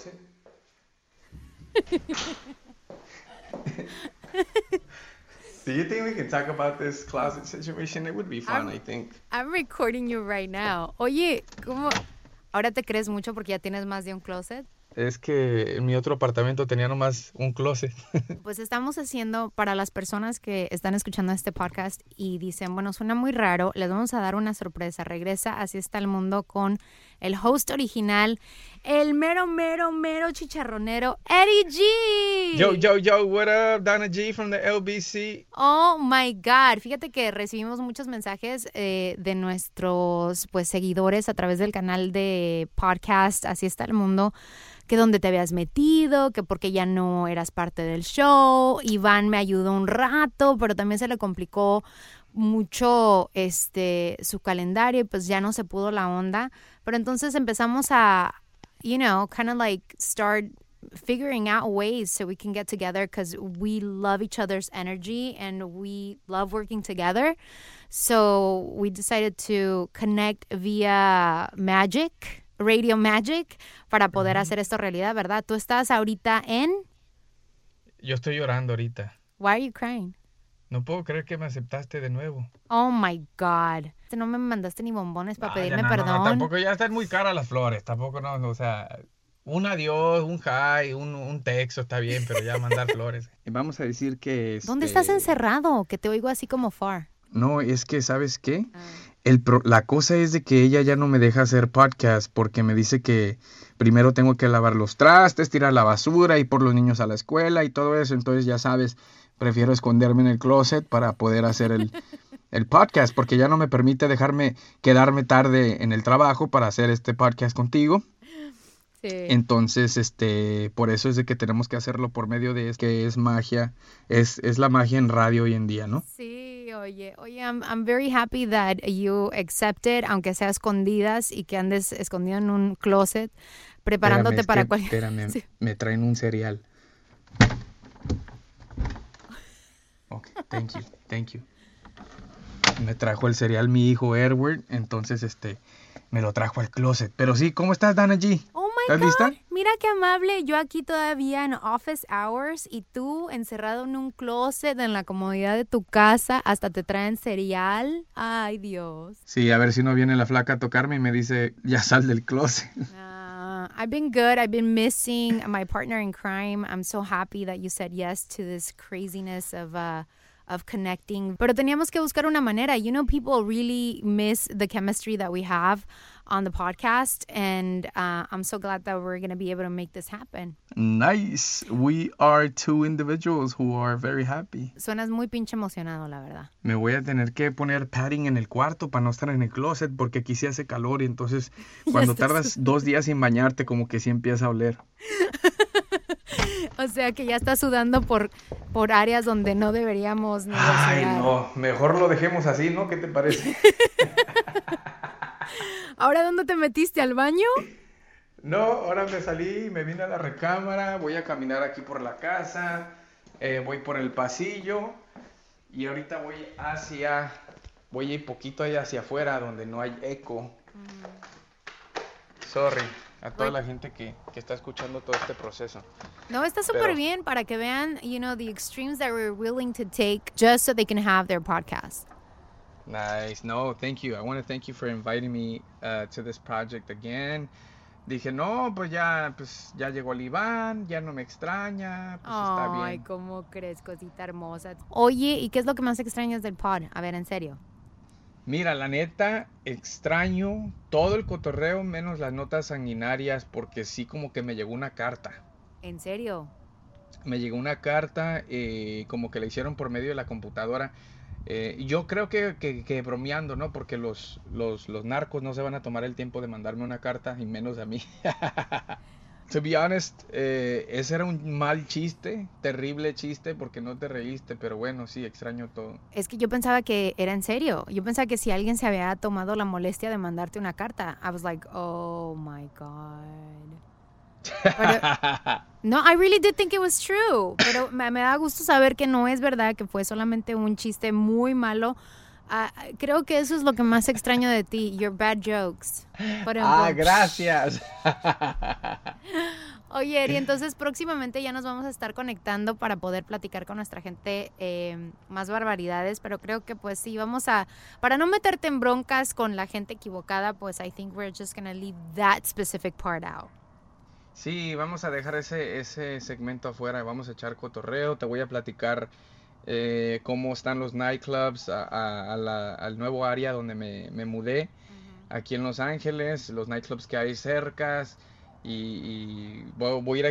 Closet. Do you think we can talk about this closet situation? It would be fun, I'm- I think. I'm recording you right now. Oye, ¿cómo? Ahora te crees mucho porque ya tienes más de un closet. Es que en mi otro apartamento tenía nomás un closet. Pues estamos haciendo para las personas que están escuchando este podcast y dicen, bueno, suena muy raro, les vamos a dar una sorpresa. Regresa Así está el mundo con el host original, el mero, mero, mero chicharronero, Eddie G. Yo, yo, yo, what up? Donna G from the LBC. Oh my God. Fíjate que recibimos muchos mensajes eh, de nuestros pues seguidores a través del canal de podcast Así está el mundo, que donde te habías metido, que porque ya no eras parte del show. Iván me ayudó un rato, pero también se le complicó mucho este su calendario pues ya no se pudo la onda. Pero entonces empezamos a, you know, kind of like start figuring out ways so we can get together because we love each other's energy and we love working together. So we decided to connect via Magic, Radio Magic, para poder hacer esto realidad, ¿verdad? Tú estás ahorita en. Yo estoy llorando ahorita. Why are you crying? No puedo creer que me aceptaste de nuevo. Oh my God. No me mandaste ni bombones para ya pedirme no, no, no, perdón. tampoco ya están muy caras las flores. Tampoco, no, no, o sea, un adiós, un hi, un, un texto está bien, pero ya mandar flores. Vamos a decir que. ¿Dónde este, estás encerrado? Que te oigo así como far. No, es que, ¿sabes qué? El pro- la cosa es de que ella ya no me deja hacer podcast porque me dice que primero tengo que lavar los trastes, tirar la basura y por los niños a la escuela y todo eso. Entonces, ya sabes, prefiero esconderme en el closet para poder hacer el, el podcast porque ya no me permite dejarme quedarme tarde en el trabajo para hacer este podcast contigo. Sí. Entonces, este, por eso es de que tenemos que hacerlo por medio de que es magia, es, es la magia en radio hoy en día, ¿no? Sí, oye, oye, I'm, I'm very happy that you accepted, aunque sea escondidas y que andes escondido en un closet, preparándote Espérame, para cualquier... Espérame, Sí. me traen un cereal. Ok, thank you, thank you. Me trajo el cereal mi hijo Edward, entonces este, me lo trajo al closet. Pero sí, ¿cómo estás, Dana G? Oh my ¿Estás God. lista? Mira qué amable. Yo aquí todavía en office hours y tú encerrado en un closet en la comodidad de tu casa. Hasta te traen cereal. Ay, Dios. Sí, a ver si no viene la flaca a tocarme y me dice, ya sal del closet. Uh, I've been good. I've been missing my partner in crime. I'm so happy that you said yes to this craziness of uh, of connecting. Pero teníamos que buscar una manera. You know, people really miss the chemistry that we have on the podcast, and uh, I'm so glad that we're gonna be able to make this happen. Nice. We are two individuals who are very happy. Suenas muy pinche emocionado, la verdad. Me voy a tener que poner padding en el cuarto para no estar en el closet porque aquí sí hace calor y entonces cuando tardas dos días sin bañarte como que sí empieza a oler. O sea que ya está sudando por por áreas donde no deberíamos ni Ay, no, mejor lo dejemos así, ¿no? ¿Qué te parece? ¿Ahora dónde te metiste al baño? No, ahora me salí, me vine a la recámara, voy a caminar aquí por la casa, eh, voy por el pasillo y ahorita voy hacia, voy a ir poquito ahí hacia afuera donde no hay eco. Sorry a toda la gente que, que está escuchando todo este proceso. No, está súper bien para que vean, you know, the extremes that we're willing to take just so they can have their podcast. Nice. No, thank you. I want to thank you for inviting me uh, to this project again. Dije, no, pues ya, pues ya llegó el Iván, ya no me extraña, pues está Ay, bien. cómo crees, cosita hermosa. Oye, ¿y qué es lo que más extrañas del pod? A ver, en serio. Mira, la neta, extraño todo el cotorreo menos las notas sanguinarias porque sí como que me llegó una carta. ¿En serio? Me llegó una carta eh, como que la hicieron por medio de la computadora. Eh, yo creo que, que- que bromeando, ¿no? Porque los, los, los narcos no se van a tomar el tiempo de mandarme una carta, y menos a mí. To be honest, eh, ese era un mal chiste, terrible chiste, porque no te reíste, pero bueno, sí, extraño todo. Es que yo pensaba que era en serio. Yo pensaba que si alguien se había tomado la molestia de mandarte una carta, I was like, oh my God. Pero- no, I really did think it was true. Pero me, me da gusto saber que no es verdad, que fue solamente un chiste muy malo. Ah, creo que eso es lo que más extraño de ti, your bad jokes. Por Ah, gracias. Oye, Eri, entonces próximamente ya nos vamos a estar conectando para poder platicar con nuestra gente eh, más barbaridades, pero creo que pues sí, vamos a, para no meterte en broncas con la gente equivocada, pues I think we're just gonna leave that specific part out. Sí, vamos a dejar ese, ese segmento afuera, vamos a echar cotorreo, te voy a platicar eh, cómo están los nightclubs a- a- a la- al nuevo área donde me, me mudé, aquí en Los Ángeles, los nightclubs que hay cercas y, y voy, voy a ir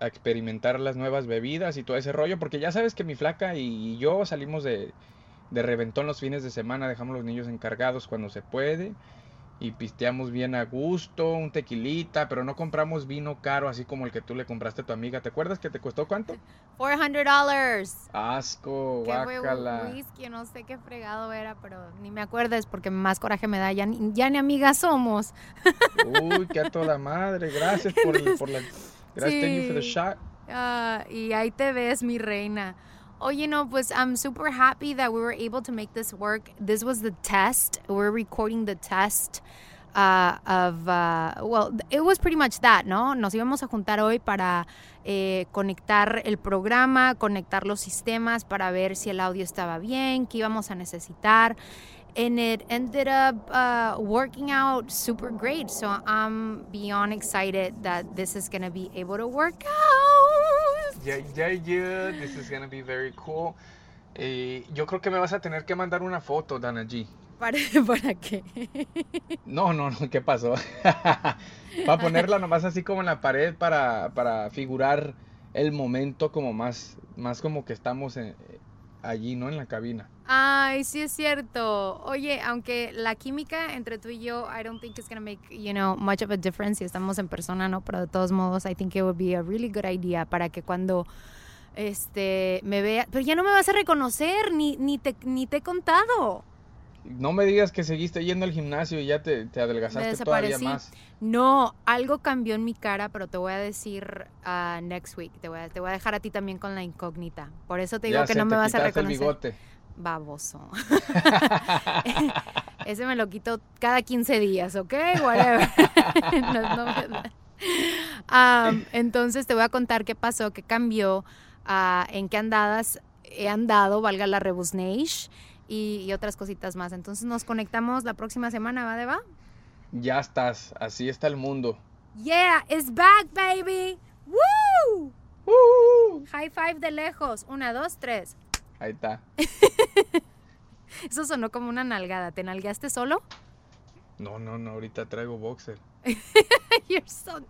a experimentar las nuevas bebidas y todo ese rollo, porque ya sabes que mi flaca y yo salimos de, de reventón los fines de semana, dejamos los niños encargados cuando se puede y pisteamos bien a gusto, un tequilita, pero no compramos vino caro así como el que tú le compraste a tu amiga. ¿Te acuerdas que te costó cuánto? $400. Asco, Que guácala. un whisky, no sé qué fregado era, pero ni me acuerdes porque más coraje me da, ya ni, ya ni amigas somos. Uy, qué a toda madre. Gracias por, el- por la. Gracias, thank you for the Sí. shot. Ah, y ahí te ves, mi reina. Oye, no, pues I'm super happy that we were able to make this work. This was the test. We're recording the test uh, of, uh, well, it was pretty much that, ¿no? Nos íbamos a juntar hoy para eh, conectar el programa, conectar los sistemas para ver si el audio estaba bien, qué íbamos a necesitar. And it ended up uh, working out super great. So I'm beyond excited that this is going to be able to work out. Yeah, yeah, yeah. This is gonna be very cool. Eh, yo creo que me vas a tener que mandar una foto, Dana G. ¿Para, ¿Para qué? No, no, no, ¿qué pasó? para ponerla nomás así como en la pared para, para figurar el momento como más, más como que estamos en- allí, ¿no? En la cabina. Ay, sí es cierto. Oye, aunque la química entre tú y yo, I don't think it's gonna make, you know, much of a difference si estamos en persona, ¿no? Pero de todos modos, I think it would be a really good idea para que cuando este me vea, pero ya no me vas a reconocer ni ni te ni te he contado. No me digas que seguiste yendo al gimnasio y ya te, te adelgazaste todavía más. No, algo cambió en mi cara, pero te voy a decir ah, next week. Te voy, a, te voy a dejar a ti también con la incógnita. Por eso te digo Ya que sé, no me vas a quitaste el reconocer. bigote. Baboso. Ese me lo quito cada 15 días, ¿ok? Whatever. no, no, um, entonces te voy a contar qué pasó, qué cambió, uh, en qué andadas he andado, valga la rebusnage, y, y, otras cositas más. Entonces nos conectamos la próxima semana, ¿va, Deva? Ya estás, así está el mundo. Yeah, it's back, baby. Woo! Woo! High five de lejos. Una, dos, tres. Ahí está. Eso sonó como una nalgada. ¿Te nalgaste solo? No, no, no. Ahorita traigo boxer. You're so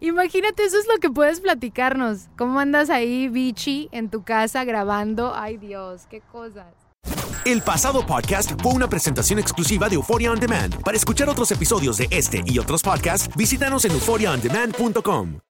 Imagínate, eso es lo que puedes platicarnos. ¿Cómo andas ahí, bichi, en tu casa grabando? Ay, Dios, qué cosas. El pasado podcast fue una presentación exclusiva de Euphoria On Demand. Para escuchar otros episodios de este y otros podcasts, visítanos en euphoriaondemand.com.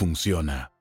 funciona.